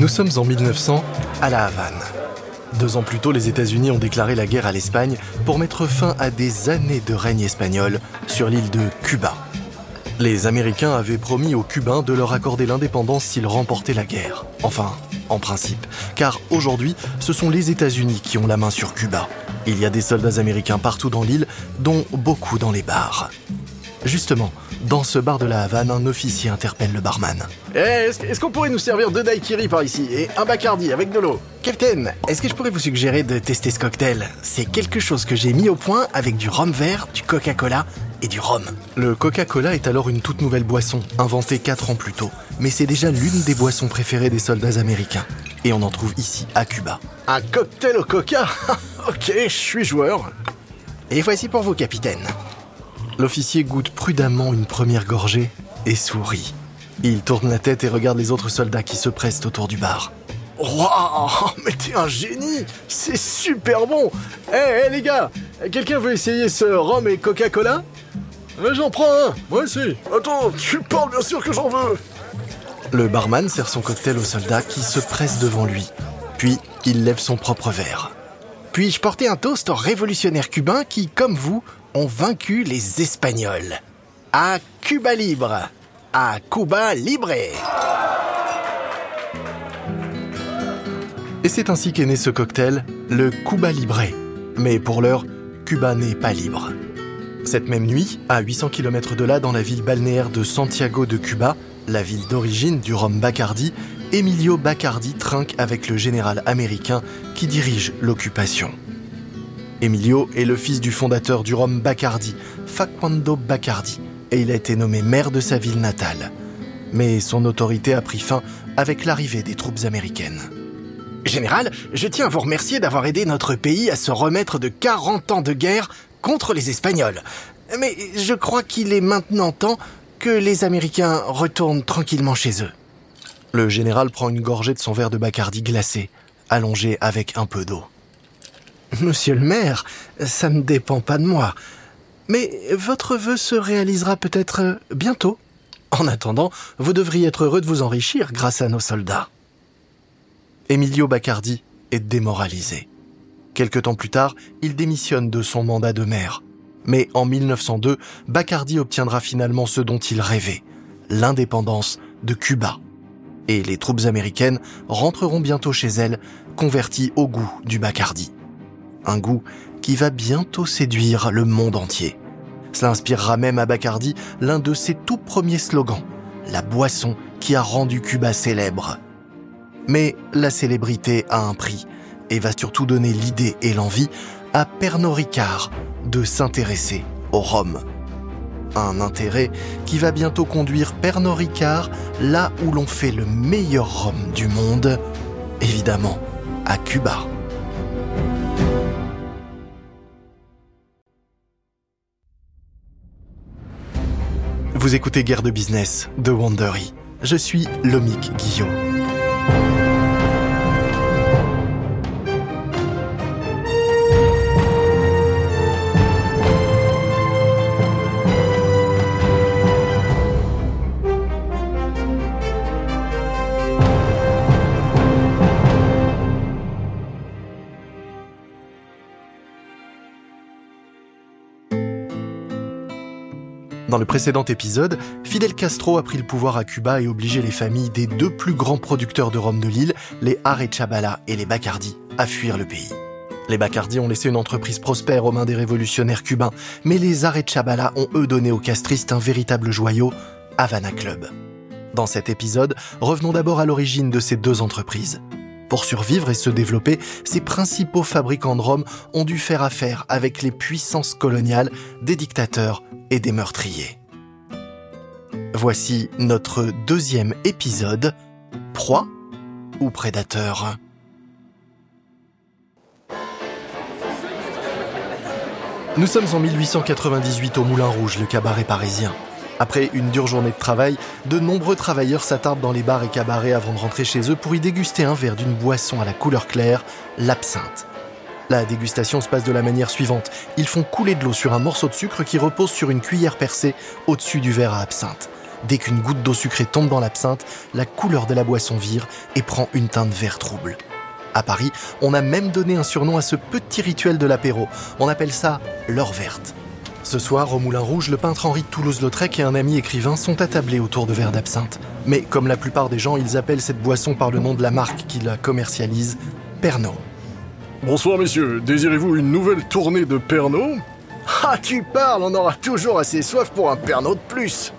Nous sommes en 1900 à La Havane. Deux ans plus tôt, les États-Unis ont déclaré la guerre à l'Espagne pour mettre fin à des années de règne espagnol sur l'île de Cuba. Les Américains avaient promis aux Cubains de leur accorder l'indépendance s'ils remportaient la guerre. Enfin, en principe. Car aujourd'hui, ce sont les États-Unis qui ont la main sur Cuba. Il y a des soldats américains partout dans l'île, dont beaucoup dans les bars. Justement, dans ce bar de la Havane, un officier interpelle le barman. Eh, est-ce qu'on pourrait nous servir deux daiquiris par ici et un bacardi avec de l'eau? Captain, est-ce que je pourrais vous suggérer de tester ce cocktail? C'est quelque chose que j'ai mis au point avec du rhum vert, du Coca-Cola et du rhum. Le Coca-Cola est alors une toute nouvelle boisson, inventée 4 ans plus tôt, mais c'est déjà l'une des boissons préférées des soldats américains. Et on en trouve ici, à Cuba. Un cocktail au coca? Ok, je suis joueur. Et voici pour vous, capitaine. L'officier goûte prudemment une première gorgée et sourit. Il tourne la tête et regarde les autres soldats qui se pressent autour du bar. Waouh, mais t'es un génie C'est super bon Eh, les gars, quelqu'un veut essayer ce rhum et Coca-Cola? J'en prends un, moi aussi. Attends, tu parles bien sûr que j'en veux. Le barman sert son cocktail au soldat qui se presse devant lui. Puis, il lève son propre verre. Puis-je porter un toast aux révolutionnaires cubains qui, comme vous, ont vaincu les Espagnols. À Cuba libre. À Cuba libre. Et c'est ainsi qu'est né ce cocktail, le Cuba Libre. Mais pour l'heure, Cuba n'est pas libre. Cette même nuit, à 800 km de là, dans la ville balnéaire de Santiago de Cuba, la ville d'origine du rhum Bacardi, Emilio Bacardi trinque avec le général américain qui dirige l'occupation. Emilio est le fils du fondateur du rhum Bacardi, Facundo Bacardi, et il a été nommé maire de sa ville natale. Mais son autorité a pris fin avec l'arrivée des troupes américaines. Général, je tiens à vous remercier d'avoir aidé notre pays à se remettre de 40 ans de guerre contre les Espagnols. Mais je crois qu'il est maintenant temps que les Américains retournent tranquillement chez eux. Le général prend une gorgée de son verre de Bacardi glacé, allongé avec un peu d'eau. Monsieur le maire, ça ne dépend pas de moi. Mais votre vœu se réalisera peut-être bientôt. En attendant, vous devriez être heureux de vous enrichir grâce à nos soldats. Emilio Bacardi est démoralisé. Quelque temps plus tard, il démissionne de son mandat de maire. Mais en 1902, Bacardi obtiendra finalement ce dont il rêvait, l'indépendance de Cuba. Et les troupes américaines rentreront bientôt chez elles, converties au goût du Bacardi un goût qui va bientôt séduire le monde entier. Cela inspirera même à Bacardi l'un de ses tout premiers slogans, la boisson qui a rendu Cuba célèbre. Mais la célébrité a un prix et va surtout donner l'idée et l'envie à Pernod Ricard de s'intéresser au rhum. Un intérêt qui va bientôt conduire Pernod Ricard là où l'on fait le meilleur rhum du monde, évidemment à Cuba. Vous écoutez Guerre de business de Wandery. Je suis Lomik Guillaume. Dans le précédent épisode, Fidel Castro a pris le pouvoir à Cuba et obligé les familles des deux plus grands producteurs de rhum de l'île, les Arechabala et les Bacardi, à fuir le pays. Les Bacardi ont laissé une entreprise prospère aux mains des révolutionnaires cubains, mais les Arechabala ont eux donné aux castristes un véritable joyau, Havana Club. Dans cet épisode, revenons d'abord à l'origine de ces deux entreprises. Pour survivre et se développer, ces principaux fabricants de rhum ont dû faire affaire avec les puissances coloniales, des dictateurs et des meurtriers. Voici notre deuxième épisode, Proie ou Prédateur. Nous sommes en 1898 au Moulin Rouge, le cabaret parisien. Après une dure journée de travail, de nombreux travailleurs s'attardent dans les bars et cabarets avant de rentrer chez eux pour y déguster un verre d'une boisson à la couleur claire, l'absinthe. La dégustation se passe de la manière suivante. Ils font couler de l'eau sur un morceau de sucre qui repose sur une cuillère percée au-dessus du verre à absinthe. Dès qu'une goutte d'eau sucrée tombe dans l'absinthe, la couleur de la boisson vire et prend une teinte vert trouble. À Paris, on a même donné un surnom à ce petit rituel de l'apéro. On appelle ça l'heure verte. Ce soir, au Moulin Rouge, le peintre Henri de Toulouse-Lautrec et un ami écrivain sont attablés autour de verres d'absinthe. Mais comme la plupart des gens, ils appellent cette boisson par le nom de la marque qui la commercialise, Pernod. Bonsoir messieurs, désirez-vous une nouvelle tournée de Pernod Ah, tu parles, on aura toujours assez soif pour un Pernod de plus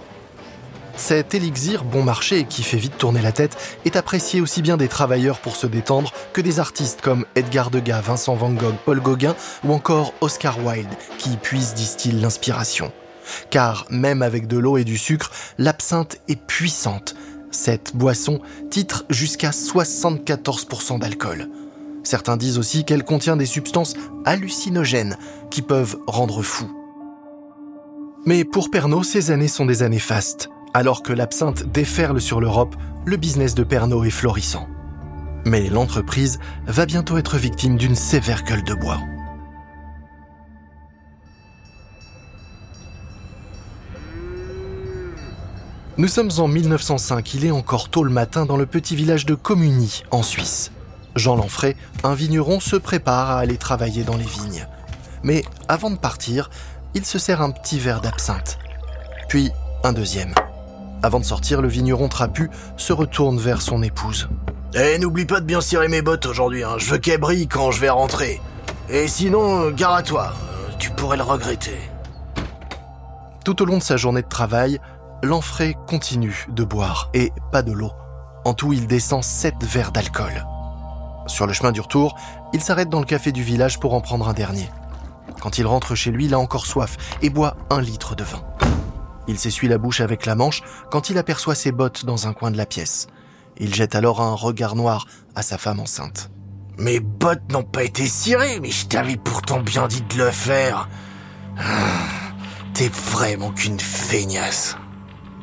cet élixir bon marché qui fait vite tourner la tête est apprécié aussi bien des travailleurs pour se détendre que des artistes comme Edgar Degas, Vincent Van Gogh, Paul Gauguin ou encore Oscar Wilde qui puise, disent-ils, l'inspiration. Car même avec de l'eau et du sucre, l'absinthe est puissante. Cette boisson titre jusqu'à 74% d'alcool. Certains disent aussi qu'elle contient des substances hallucinogènes qui peuvent rendre fou. Mais pour Pernod, ces années sont des années fastes. Alors que l'absinthe déferle sur l'Europe, le business de Pernod est florissant. Mais l'entreprise va bientôt être victime d'une sévère gueule de bois. Nous sommes en 1905, il est encore tôt le matin dans le petit village de Communy, en Suisse. Jean Lanfray, un vigneron, se prépare à aller travailler dans les vignes. Mais avant de partir, il se sert un petit verre d'absinthe. Puis un deuxième. Avant de sortir, le vigneron trapu se retourne vers son épouse. Eh, n'oublie pas de bien cirer mes bottes aujourd'hui, hein. je veux qu'elles brillent quand je vais rentrer. Et sinon, euh, gare à toi, euh, tu pourrais le regretter. Tout au long de sa journée de travail, Lanfray continue de boire, et pas de l'eau. En tout, il descend 7 verres d'alcool. Sur le chemin du retour, il s'arrête dans le café du village pour en prendre un dernier. Quand il rentre chez lui, il a encore soif et boit un litre de vin. Il s'essuie la bouche avec la manche quand il aperçoit ses bottes dans un coin de la pièce. Il jette alors un regard noir à sa femme enceinte. Mes bottes n'ont pas été cirées, mais je t'avais pourtant bien dit de le faire. Ah, t'es vraiment qu'une feignasse.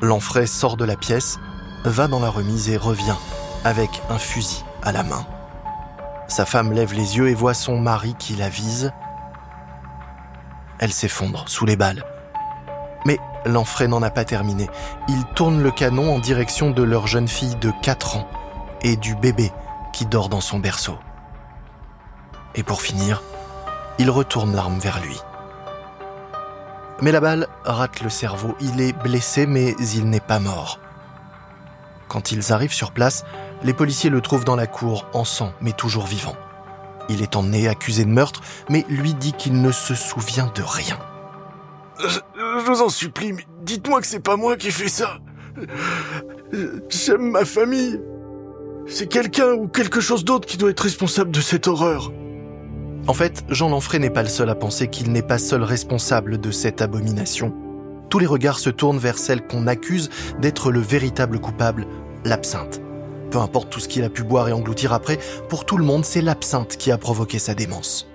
L'enfray sort de la pièce, va dans la remise et revient avec un fusil à la main. Sa femme lève les yeux et voit son mari qui la vise. Elle s'effondre sous les balles. Mais Lanfray n'en a pas terminé. Il tourne le canon en direction de leur jeune fille de 4 ans et du bébé qui dort dans son berceau. Et pour finir, il retourne l'arme vers lui. Mais la balle rate le cerveau. Il est blessé, mais il n'est pas mort. Quand ils arrivent sur place, les policiers le trouvent dans la cour, en sang, mais toujours vivant. Il est emmené accusé de meurtre, mais lui dit qu'il ne se souvient de rien. Je vous en supplie, mais dites-moi que c'est pas moi qui ai fait ça. J'aime ma famille. C'est quelqu'un ou quelque chose d'autre qui doit être responsable de cette horreur. En fait, Jean Lanfray n'est pas le seul à penser qu'il n'est pas seul responsable de cette abomination. Tous les regards se tournent vers celle qu'on accuse d'être le véritable coupable, l'absinthe. Peu importe tout ce qu'il a pu boire et engloutir après, pour tout le monde, c'est l'absinthe qui a provoqué sa démence.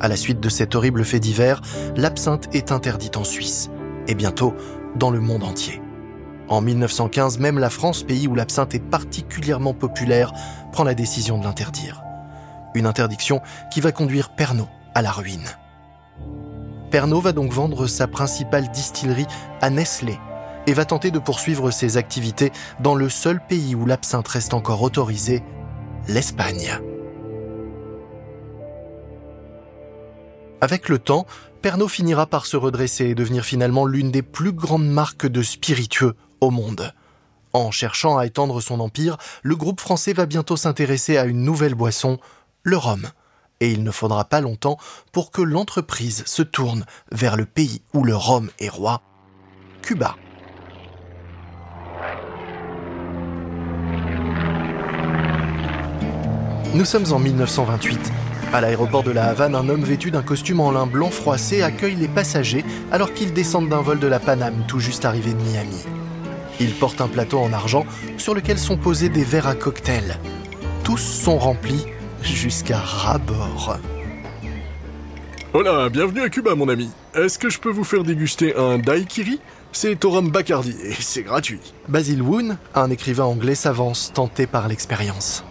À la suite de cet horrible fait divers, l'absinthe est interdite en Suisse, et bientôt dans le monde entier. En 1915, même la France, pays où l'absinthe est particulièrement populaire, prend la décision de l'interdire. Une interdiction qui va conduire Pernod à la ruine. Pernod va donc vendre sa principale distillerie à Nestlé et va tenter de poursuivre ses activités dans le seul pays où l'absinthe reste encore autorisée, l'Espagne. Avec le temps, Pernod finira par se redresser et devenir finalement l'une des plus grandes marques de spiritueux au monde. En cherchant à étendre son empire, le groupe français va bientôt s'intéresser à une nouvelle boisson, le rhum. Et il ne faudra pas longtemps pour que l'entreprise se tourne vers le pays où le rhum est roi, Cuba. Nous sommes en 1928 à l'aéroport de la Havane, un homme vêtu d'un costume en lin blanc froissé accueille les passagers alors qu'ils descendent d'un vol de la Paname tout juste arrivé de Miami. Il porte un plateau en argent sur lequel sont posés des verres à cocktail. Tous sont remplis jusqu'à ras-bord. Hola, bienvenue à Cuba mon ami. Est-ce que je peux vous faire déguster un daiquiri? C'est au rhum Bacardi et c'est gratuit. Basil Woon, un écrivain anglais, s'avance, tenté par l'expérience.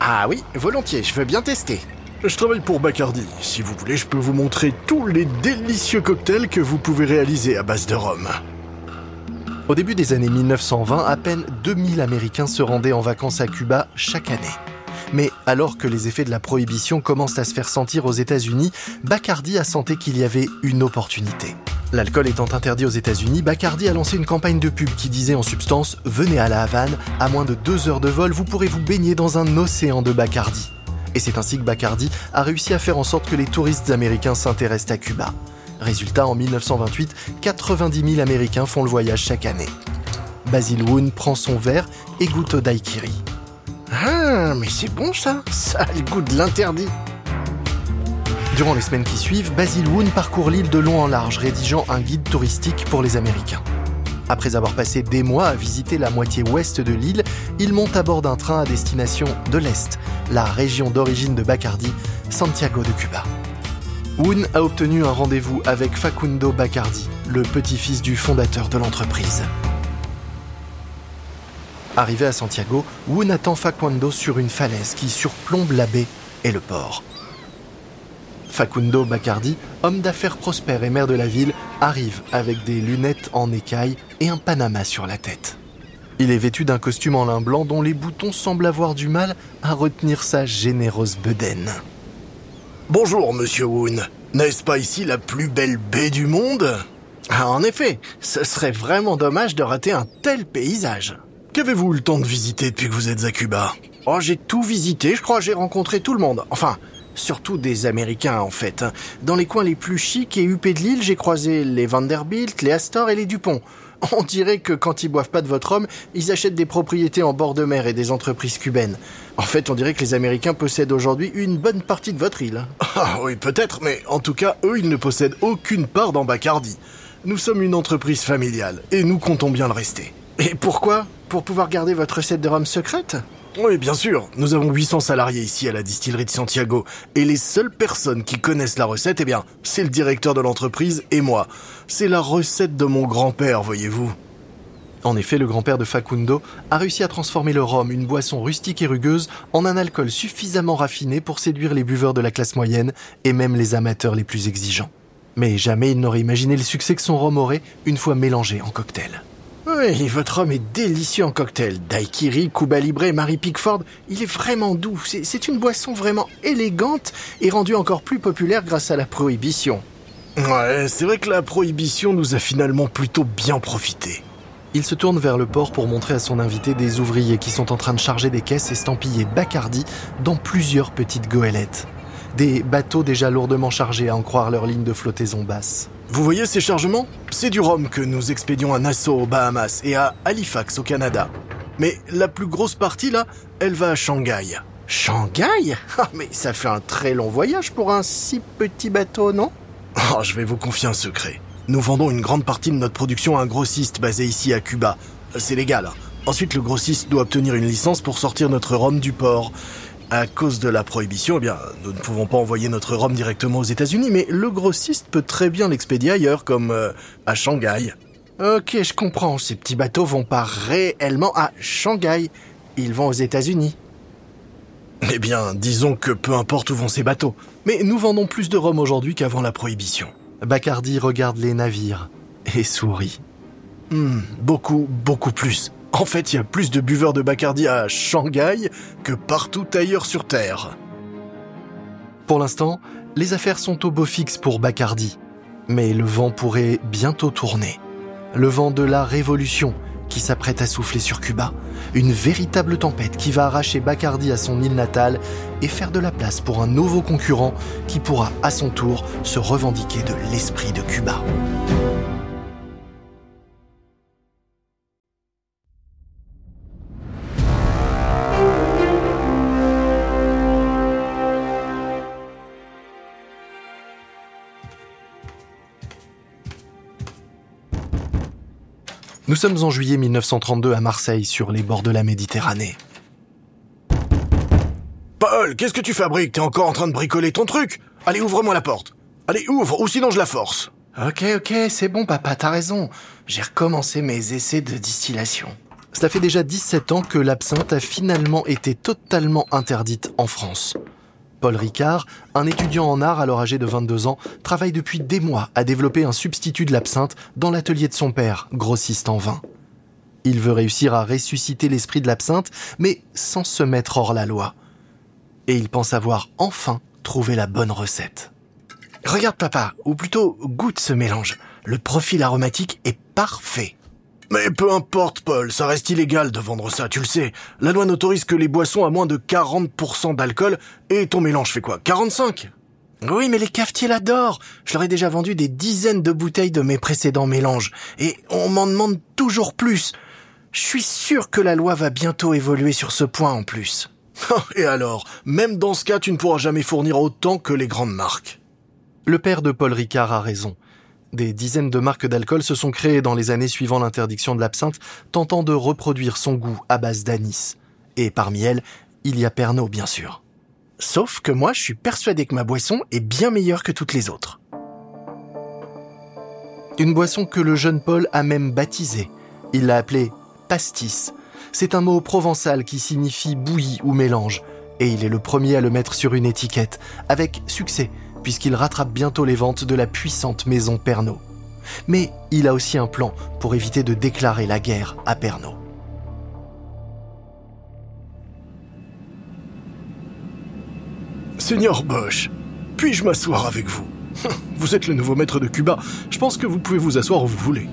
Ah oui, volontiers, je veux bien tester. Je travaille pour Bacardi. Si vous voulez, je peux vous montrer tous les délicieux cocktails que vous pouvez réaliser à base de rhum. Au début des années 1920, à peine 2000 Américains se rendaient en vacances à Cuba chaque année. Mais alors que les effets de la prohibition commencent à se faire sentir aux États-Unis, Bacardi a senti qu'il y avait une opportunité. L'alcool étant interdit aux États-Unis, Bacardi a lancé une campagne de pub qui disait en substance Venez à la Havane, à moins de deux heures de vol, vous pourrez vous baigner dans un océan de Bacardi. Et c'est ainsi que Bacardi a réussi à faire en sorte que les touristes américains s'intéressent à Cuba. Résultat, en 1928, 90 000 Américains font le voyage chaque année. Basil Woon prend son verre et goûte au daiquiri. Ah, mais c'est bon ça Ça a le goût de l'interdit Durant les semaines qui suivent, Basil Woon parcourt l'île de long en large, rédigeant un guide touristique pour les Américains. Après avoir passé des mois à visiter la moitié ouest de l'île, il monte à bord d'un train à destination de l'Est, la région d'origine de Bacardi, Santiago de Cuba. Woon a obtenu un rendez-vous avec Facundo Bacardi, le petit-fils du fondateur de l'entreprise. Arrivé à Santiago, Woon attend Facundo sur une falaise qui surplombe la baie et le port. Facundo Bacardi, homme d'affaires prospère et maire de la ville, arrive avec des lunettes en écaille et un panama sur la tête. Il est vêtu d'un costume en lin blanc dont les boutons semblent avoir du mal à retenir sa généreuse bedaine. Bonjour, monsieur Woon. N'est-ce pas ici la plus belle baie du monde? Ah, En effet, ce serait vraiment dommage de rater un tel paysage. Qu'avez-vous eu le temps de visiter depuis que vous êtes à Cuba? Oh, j'ai tout visité, je crois, j'ai rencontré tout le monde. Enfin, surtout des Américains en fait. Dans les coins les plus chics et huppés de l'île, j'ai croisé les Vanderbilt, les Astor et les Dupont. On dirait que quand ils boivent pas de votre homme, ils achètent des propriétés en bord de mer et des entreprises cubaines. En fait, on dirait que les Américains possèdent aujourd'hui une bonne partie de votre île. Ah oui, peut-être, mais en tout cas, eux, ils ne possèdent aucune part dans Bacardi. Nous sommes une entreprise familiale, et nous comptons bien le rester. Et pourquoi? Pour pouvoir garder votre recette de rhum secrète? Oui, bien sûr. Nous avons 800 salariés ici à la distillerie de Santiago. Et les seules personnes qui connaissent la recette, eh bien, c'est le directeur de l'entreprise et moi. C'est la recette de mon grand-père, voyez-vous. En effet, le grand-père de Facundo a réussi à transformer le rhum, une boisson rustique et rugueuse, en un alcool suffisamment raffiné pour séduire les buveurs de la classe moyenne et même les amateurs les plus exigeants. Mais jamais il n'aurait imaginé le succès que son rhum aurait une fois mélangé en cocktail. Oui, votre homme est délicieux en cocktail. Daiquiri, Cuba Libre, Marie Pickford, il est vraiment doux. C'est une boisson vraiment élégante et rendue encore plus populaire grâce à la prohibition. Ouais, c'est vrai que la prohibition nous a finalement plutôt bien profité. Il se tourne vers le port pour montrer à son invité des ouvriers qui sont en train de charger des caisses estampillées Bacardi dans plusieurs petites goélettes. Des bateaux déjà lourdement chargés à en croire leur ligne de flottaison basse. Vous voyez ces chargements? C'est du rhum que nous expédions à Nassau aux Bahamas et à Halifax au Canada. Mais la plus grosse partie là, elle va à Shanghai. Shanghai? Ah, Mais ça fait un très long voyage pour un si petit bateau, non? Oh, Je vais vous confier un secret. Nous vendons une grande partie de notre production à un grossiste basé ici à Cuba. C'est légal. Ensuite, le grossiste doit obtenir une licence pour sortir notre rhum du port. À cause de la prohibition, eh bien, nous ne pouvons pas envoyer notre rhum directement aux États-Unis, mais le grossiste peut très bien l'expédier ailleurs, comme euh, à Shanghai. Ok, je comprends. Ces petits bateaux vont pas réellement à Shanghai. Ils vont aux États-Unis. Eh bien, disons que peu importe où vont ces bateaux. Mais nous vendons plus de rhum aujourd'hui qu'avant la prohibition. Bacardi regarde les navires et sourit. Hmm, beaucoup, beaucoup plus. En fait, il y a plus de buveurs de Bacardi à Shanghai que partout ailleurs sur Terre. Pour l'instant, les affaires sont au beau fixe pour Bacardi. Mais le vent pourrait bientôt tourner. Le vent de la révolution qui s'apprête à souffler sur Cuba. Une véritable tempête qui va arracher Bacardi à son île natale et faire de la place pour un nouveau concurrent qui pourra à son tour se revendiquer de l'esprit de Cuba. Nous sommes en juillet 1932 à Marseille, sur les bords de la Méditerranée. Paul, qu'est-ce que tu fabriques? T'es encore en train de bricoler ton truc? Allez, ouvre-moi la porte. Allez, ouvre, ou sinon je la force. Ok, ok, c'est bon, papa, t'as raison. J'ai recommencé mes essais de distillation. Cela fait déjà 17 ans que l'absinthe a finalement été totalement interdite en France. Paul Ricard, un étudiant en art alors âgé de 22 ans, travaille depuis des mois à développer un substitut de l'absinthe dans l'atelier de son père, grossiste en vin. Il veut réussir à ressusciter l'esprit de l'absinthe, mais sans se mettre hors la loi. Et il pense avoir enfin trouvé la bonne recette. Regarde papa, ou plutôt goûte ce mélange. Le profil aromatique est parfait. Mais peu importe, Paul, ça reste illégal de vendre ça, tu le sais. La loi n'autorise que les boissons à moins de 40% d'alcool, et ton mélange fait quoi? 45 Oui, mais les cafetiers l'adorent. Je leur ai déjà vendu des dizaines de bouteilles de mes précédents mélanges, et on m'en demande toujours plus. Je suis sûr que la loi va bientôt évoluer sur ce point en plus. et alors, même dans ce cas, tu ne pourras jamais fournir autant que les grandes marques. Le père de Paul Ricard a raison. Des dizaines de marques d'alcool se sont créées dans les années suivant l'interdiction de l'absinthe, tentant de reproduire son goût à base d'anis. Et parmi elles, il y a Pernod, bien sûr. Sauf que moi, je suis persuadé que ma boisson est bien meilleure que toutes les autres. Une boisson que le jeune Paul a même baptisée. Il l'a appelée pastis. C'est un mot provençal qui signifie bouilli ou mélange. Et il est le premier à le mettre sur une étiquette, avec succès, puisqu'il rattrape bientôt les ventes de la puissante maison Pernod. Mais il a aussi un plan pour éviter de déclarer la guerre à Pernod. Seigneur Bosch, puis-je m'asseoir avec vous? Vous êtes le nouveau maître de Cuba. Je pense que vous pouvez vous asseoir où vous voulez.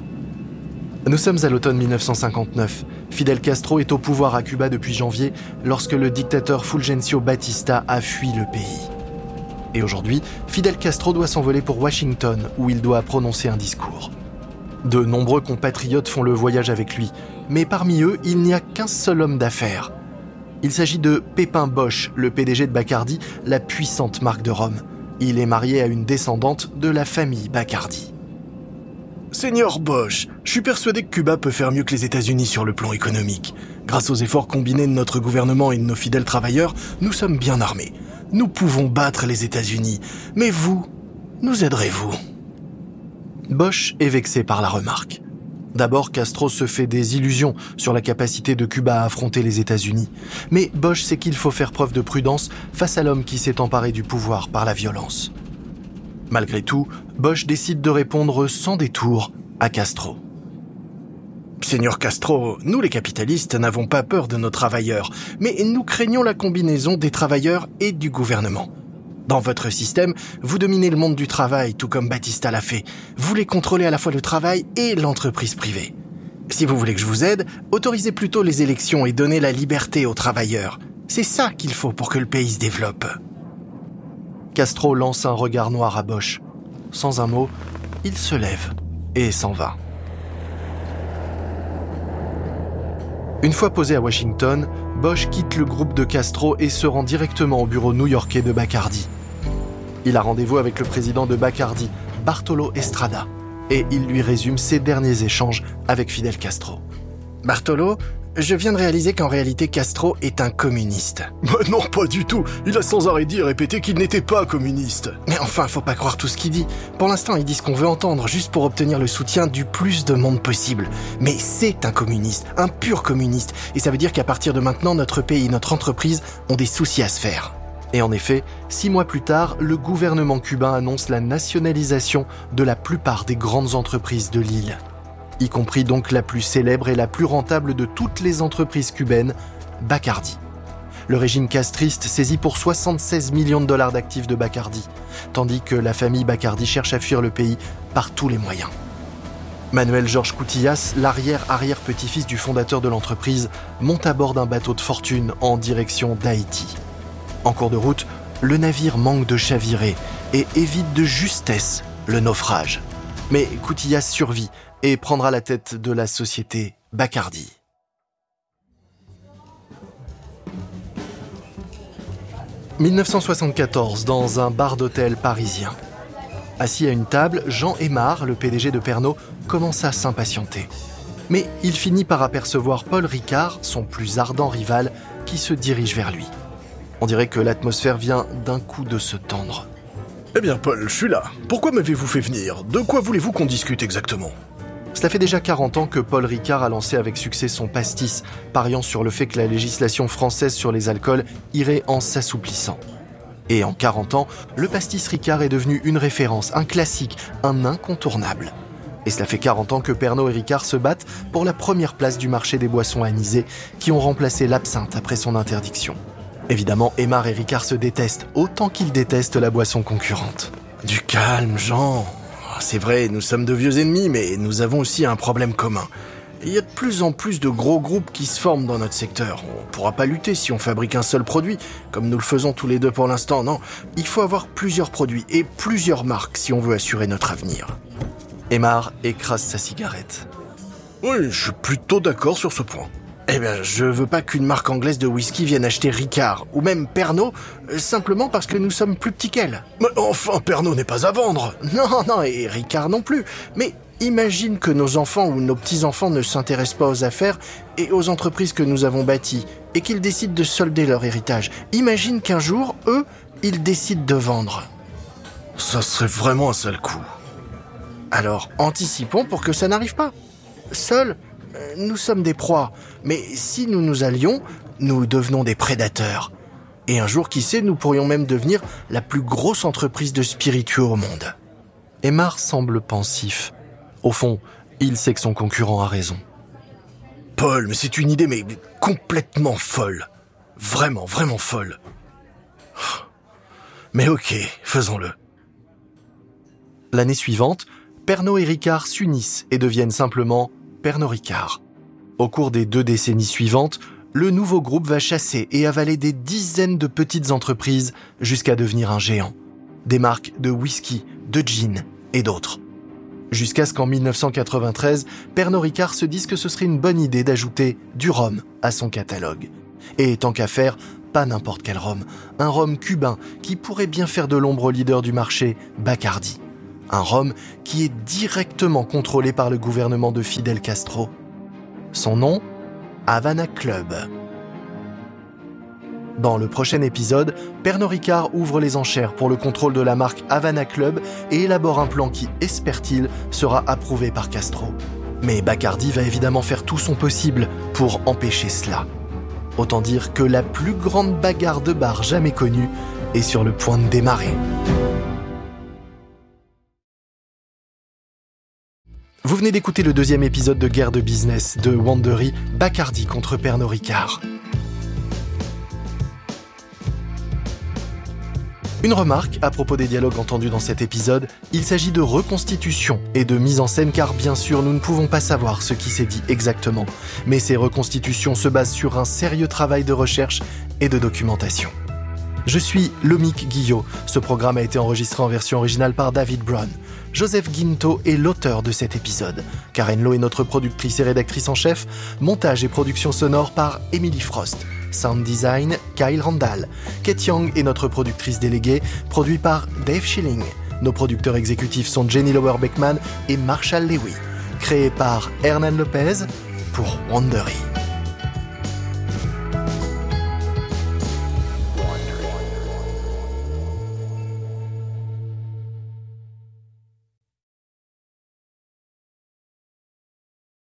Nous sommes à l'automne 1959. Fidel Castro est au pouvoir à Cuba depuis janvier lorsque le dictateur Fulgencio Batista a fui le pays. Et aujourd'hui, Fidel Castro doit s'envoler pour Washington, où il doit prononcer un discours. De nombreux compatriotes font le voyage avec lui, mais parmi eux, il n'y a qu'un seul homme d'affaires. Il s'agit de Pépin Bosch, le PDG de Bacardi, la puissante marque de Rome. Il est marié à une descendante de la famille Bacardi. Seigneur Bosch, je suis persuadé que Cuba peut faire mieux que les États-Unis sur le plan économique. Grâce aux efforts combinés de notre gouvernement et de nos fidèles travailleurs, nous sommes bien armés. Nous pouvons battre les États-Unis, mais vous, nous aiderez-vous Bosch est vexé par la remarque. D'abord, Castro se fait des illusions sur la capacité de Cuba à affronter les États-Unis. Mais Bosch sait qu'il faut faire preuve de prudence face à l'homme qui s'est emparé du pouvoir par la violence. Malgré tout, Bosch décide de répondre sans détour à Castro. Seigneur Castro, nous les capitalistes n'avons pas peur de nos travailleurs, mais nous craignons la combinaison des travailleurs et du gouvernement. Dans votre système, vous dominez le monde du travail, tout comme Batista l'a fait. Vous voulez contrôler à la fois le travail et l'entreprise privée. Si vous voulez que je vous aide, autorisez plutôt les élections et donnez la liberté aux travailleurs. C'est ça qu'il faut pour que le pays se développe. Castro lance un regard noir à Bosch. Sans un mot, il se lève et s'en va. Une fois posé à Washington, Bosch quitte le groupe de Castro et se rend directement au bureau new-yorkais de Bacardi. Il a rendez-vous avec le président de Bacardi, Bartolo Estrada, et il lui résume ses derniers échanges avec Fidel Castro. Bartolo, je viens de réaliser qu'en réalité Castro est un communiste. Bah non, pas du tout. Il a sans arrêt dit et répété qu'il n'était pas communiste. Mais enfin, faut pas croire tout ce qu'il dit. Pour l'instant, il dit ce qu'on veut entendre, juste pour obtenir le soutien du plus de monde possible. Mais c'est un communiste, un pur communiste. Et ça veut dire qu'à partir de maintenant, notre pays, notre entreprise ont des soucis à se faire. Et en effet, six mois plus tard, le gouvernement cubain annonce la nationalisation de la plupart des grandes entreprises de l'île y compris donc la plus célèbre et la plus rentable de toutes les entreprises cubaines, Bacardi. Le régime castriste saisit pour 76 millions de dollars d'actifs de Bacardi, tandis que la famille Bacardi cherche à fuir le pays par tous les moyens. Manuel Georges Coutillas, l'arrière-arrière-petit-fils du fondateur de l'entreprise, monte à bord d'un bateau de fortune en direction d'Haïti. En cours de route, le navire manque de chavirer et évite de justesse le naufrage. Mais Coutillas survit et prendra la tête de la société Bacardi. « 1974, dans un bar d'hôtel parisien. Assis à une table, Jean Aymar, le PDG de Pernod, commence à s'impatienter. Mais il finit par apercevoir Paul Ricard, son plus ardent rival, qui se dirige vers lui. On dirait que l'atmosphère vient d'un coup de se tendre. Eh bien, Paul, je suis là. Pourquoi m'avez-vous fait venir? De quoi voulez-vous qu'on discute exactement? Cela fait déjà 40 ans que Paul Ricard a lancé avec succès son pastis, pariant sur le fait que la législation française sur les alcools irait en s'assouplissant. Et en 40 ans, le pastis Ricard est devenu une référence, un classique, un incontournable. Et cela fait 40 ans que Pernod et Ricard se battent pour la première place du marché des boissons anisées qui ont remplacé l'absinthe après son interdiction. Évidemment, Aymar et Ricard se détestent autant qu'ils détestent la boisson concurrente. Du calme, Jean. C'est vrai, nous sommes de vieux ennemis, mais nous avons aussi un problème commun. Il y a de plus en plus de gros groupes qui se forment dans notre secteur. On ne pourra pas lutter si on fabrique un seul produit, comme nous le faisons tous les deux pour l'instant. Non, il faut avoir plusieurs produits et plusieurs marques si on veut assurer notre avenir. Aymar écrase sa cigarette. Oui, je suis plutôt d'accord sur ce point. Eh bien, je veux pas qu'une marque anglaise de whisky vienne acheter Ricard, ou même Pernod, euh, simplement parce que nous sommes plus petits qu'elle. Mais enfin, Pernod n'est pas à vendre Non, non, et Ricard non plus. Mais imagine que nos enfants ou nos petits-enfants ne s'intéressent pas aux affaires et aux entreprises que nous avons bâties, et qu'ils décident de solder leur héritage. Imagine qu'un jour, eux, ils décident de vendre. Ça serait vraiment un sale coup. Alors, anticipons pour que ça n'arrive pas. Seuls, nous sommes des proies, mais si nous nous allions, nous devenons des prédateurs. Et un jour, qui sait, nous pourrions même devenir la plus grosse entreprise de spiritueux au monde. Aymar semble pensif. Au fond, il sait que son concurrent a raison. Paul, mais c'est une idée mais complètement folle. Vraiment, vraiment folle. Mais ok, faisons-le. L'année suivante, Pernod et Ricard s'unissent et deviennent simplement Pernod Ricard. Au cours des deux décennies suivantes, le nouveau groupe va chasser et avaler des dizaines de petites entreprises jusqu'à devenir un géant. Des marques de whisky, de gin et d'autres. Jusqu'à ce qu'en 1993, Pernod Ricard se dise que ce serait une bonne idée d'ajouter du rhum à son catalogue. Et tant qu'à faire, pas n'importe quel rhum, un rhum cubain qui pourrait bien faire de l'ombre au leader du marché, Bacardi un rhum qui est directement contrôlé par le gouvernement de Fidel Castro. Son nom Havana Club. Dans le prochain épisode, Pernod Ricard ouvre les enchères pour le contrôle de la marque Havana Club et élabore un plan qui, espère-t-il, sera approuvé par Castro. Mais Bacardi va évidemment faire tout son possible pour empêcher cela. Autant dire que la plus grande bagarre de bar jamais connue est sur le point de démarrer. Vous venez d'écouter le deuxième épisode de Guerre de business de Wandery, Bacardi contre Pernod Ricard. Une remarque à propos des dialogues entendus dans cet épisode, il s'agit de reconstitution et de mise en scène car bien sûr nous ne pouvons pas savoir ce qui s'est dit exactement, mais ces reconstitutions se basent sur un sérieux travail de recherche et de documentation. Je suis Lomic Guillot, ce programme a été enregistré en version originale par David Brown. Joseph Guinto est l'auteur de cet épisode. Karen Lowe est notre productrice et rédactrice en chef. Montage et production sonore par Emily Frost. Sound design, Kyle Randall. Kate Young est notre productrice déléguée, produit par Dave Schilling. Nos producteurs exécutifs sont Jenny Lower Beckman et Marshall Lewy. Créé par Hernan Lopez pour Wandery.